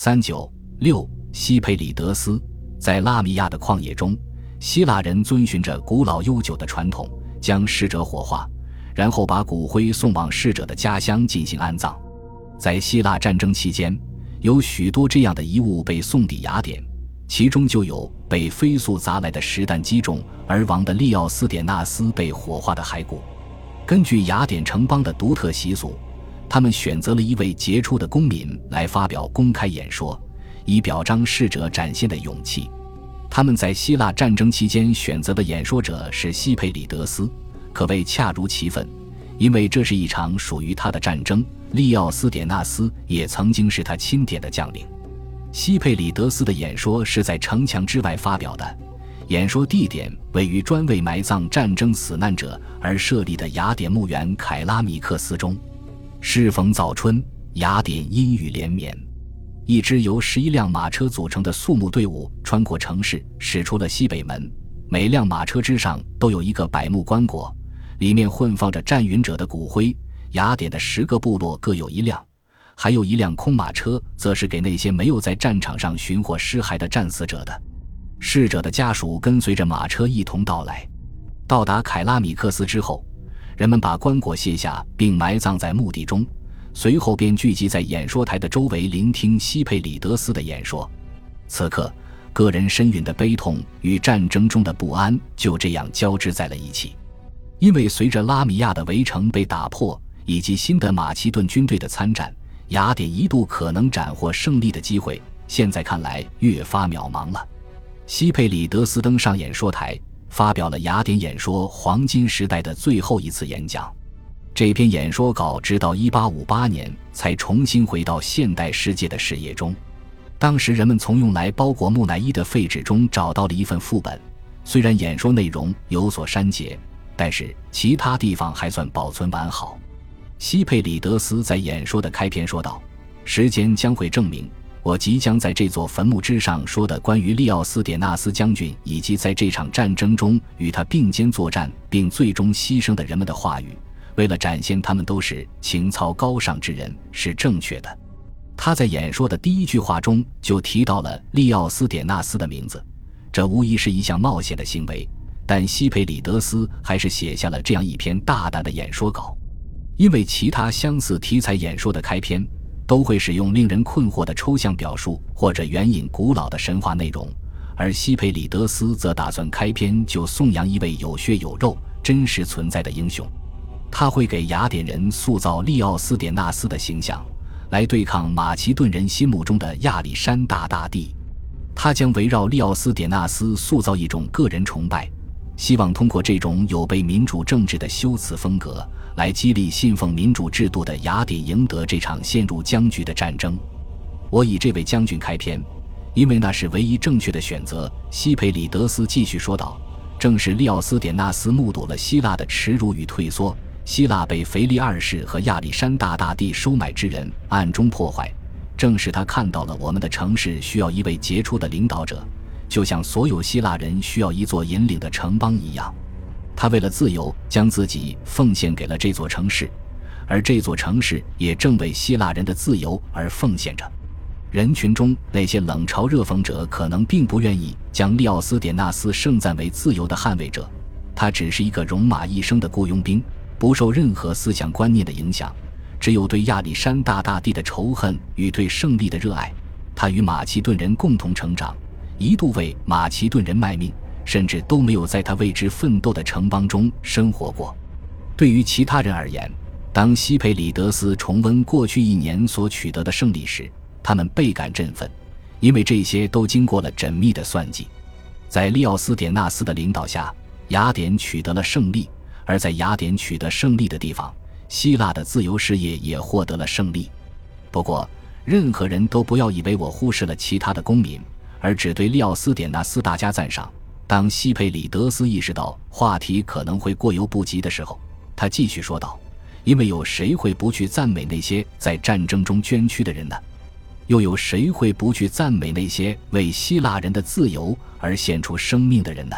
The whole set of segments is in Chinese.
三九六西佩里德斯在拉米亚的旷野中，希腊人遵循着古老悠久的传统，将逝者火化，然后把骨灰送往逝者的家乡进行安葬。在希腊战争期间，有许多这样的遗物被送抵雅典，其中就有被飞速砸来的石弹击中而亡的利奥斯典纳斯被火化的骸骨。根据雅典城邦的独特习俗。他们选择了一位杰出的公民来发表公开演说，以表彰逝者展现的勇气。他们在希腊战争期间选择的演说者是西佩里德斯，可谓恰如其分，因为这是一场属于他的战争。利奥斯典纳斯也曾经是他钦点的将领。西佩里德斯的演说是在城墙之外发表的，演说地点位于专为埋葬战争死难者而设立的雅典墓园凯拉米克斯中。适逢早春，雅典阴雨连绵。一支由十一辆马车组成的肃穆队伍穿过城市，驶出了西北门。每辆马车之上都有一个百木棺椁，里面混放着战云者的骨灰。雅典的十个部落各有一辆，还有一辆空马车，则是给那些没有在战场上寻获尸骸的战死者的。逝者的家属跟随着马车一同到来。到达凯拉米克斯之后。人们把棺椁卸下，并埋葬在墓地中，随后便聚集在演说台的周围，聆听西佩里德斯的演说。此刻，个人深蕴的悲痛与战争中的不安就这样交织在了一起。因为随着拉米亚的围城被打破，以及新的马其顿军队的参战，雅典一度可能斩获胜利的机会，现在看来越发渺茫了。西佩里德斯登上演说台。发表了雅典演说黄金时代的最后一次演讲，这篇演说稿直到1858年才重新回到现代世界的视野中。当时人们从用来包裹木乃伊的废纸中找到了一份副本，虽然演说内容有所删节，但是其他地方还算保存完好。西佩里德斯在演说的开篇说道：“时间将会证明。”我即将在这座坟墓之上说的关于利奥斯典纳斯将军以及在这场战争中与他并肩作战并最终牺牲的人们的话语，为了展现他们都是情操高尚之人，是正确的。他在演说的第一句话中就提到了利奥斯典纳斯的名字，这无疑是一项冒险的行为。但西佩里德斯还是写下了这样一篇大胆的演说稿，因为其他相似题材演说的开篇。都会使用令人困惑的抽象表述，或者援引古老的神话内容，而西佩里德斯则打算开篇就颂扬一位有血有肉、真实存在的英雄。他会给雅典人塑造利奥斯典纳斯的形象，来对抗马其顿人心目中的亚历山大大帝。他将围绕利奥斯典纳斯塑造一种个人崇拜，希望通过这种有悖民主政治的修辞风格。来激励信奉民主制度的雅典赢得这场陷入僵局的战争。我以这位将军开篇，因为那是唯一正确的选择。西佩里德斯继续说道：“正是利奥斯典纳斯目睹了希腊的耻辱与退缩，希腊被腓力二世和亚历山大大帝收买之人暗中破坏。正是他看到了我们的城市需要一位杰出的领导者，就像所有希腊人需要一座引领的城邦一样。”他为了自由，将自己奉献给了这座城市，而这座城市也正为希腊人的自由而奉献着。人群中那些冷嘲热讽者可能并不愿意将利奥斯典纳斯盛赞为自由的捍卫者，他只是一个戎马一生的雇佣兵，不受任何思想观念的影响，只有对亚历山大大帝的仇恨与对胜利的热爱。他与马其顿人共同成长，一度为马其顿人卖命。甚至都没有在他为之奋斗的城邦中生活过。对于其他人而言，当西佩里德斯重温过去一年所取得的胜利时，他们倍感振奋，因为这些都经过了缜密的算计。在利奥斯典纳斯的领导下，雅典取得了胜利；而在雅典取得胜利的地方，希腊的自由事业也获得了胜利。不过，任何人都不要以为我忽视了其他的公民，而只对利奥斯典纳斯大加赞赏。当西佩里德斯意识到话题可能会过犹不及的时候，他继续说道：“因为有谁会不去赞美那些在战争中捐躯的人呢？又有谁会不去赞美那些为希腊人的自由而献出生命的人呢？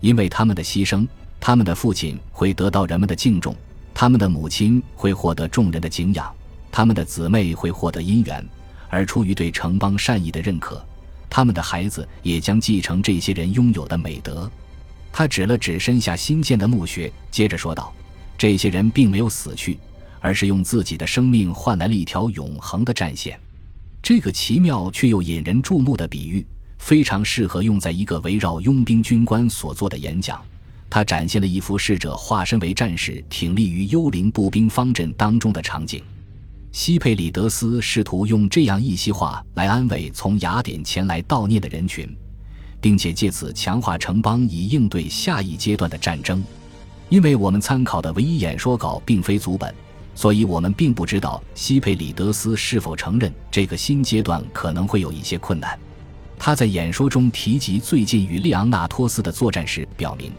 因为他们的牺牲，他们的父亲会得到人们的敬重，他们的母亲会获得众人的敬仰，他们的姊妹会获得姻缘，而出于对城邦善意的认可，他们的孩子也将继承这些人拥有的美德。他指了指身下新建的墓穴，接着说道：“这些人并没有死去，而是用自己的生命换来了一条永恒的战线。”这个奇妙却又引人注目的比喻，非常适合用在一个围绕佣兵军官所做的演讲。他展现了一幅逝者化身为战士，挺立于幽灵步兵方阵当中的场景。西佩里德斯试图用这样一席话来安慰从雅典前来悼念的人群，并且借此强化城邦以应对下一阶段的战争。因为我们参考的唯一演说稿并非足本。所以我们并不知道西佩里德斯是否承认这个新阶段可能会有一些困难。他在演说中提及最近与利昂纳托斯的作战时，表明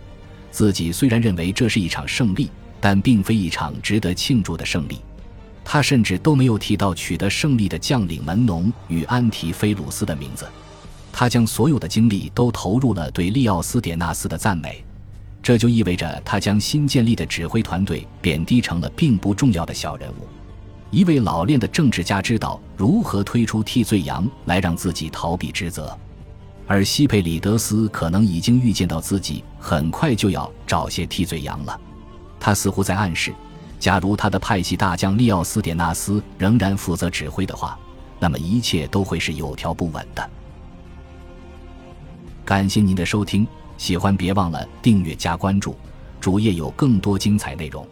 自己虽然认为这是一场胜利，但并非一场值得庆祝的胜利。他甚至都没有提到取得胜利的将领门农与安提菲鲁斯的名字。他将所有的精力都投入了对利奥斯典纳斯的赞美。这就意味着他将新建立的指挥团队贬低成了并不重要的小人物。一位老练的政治家知道如何推出替罪羊来让自己逃避职责，而西佩里德斯可能已经预见到自己很快就要找些替罪羊了。他似乎在暗示，假如他的派系大将利奥斯典纳斯仍然负责指挥的话，那么一切都会是有条不紊的。感谢您的收听。喜欢别忘了订阅加关注，主页有更多精彩内容。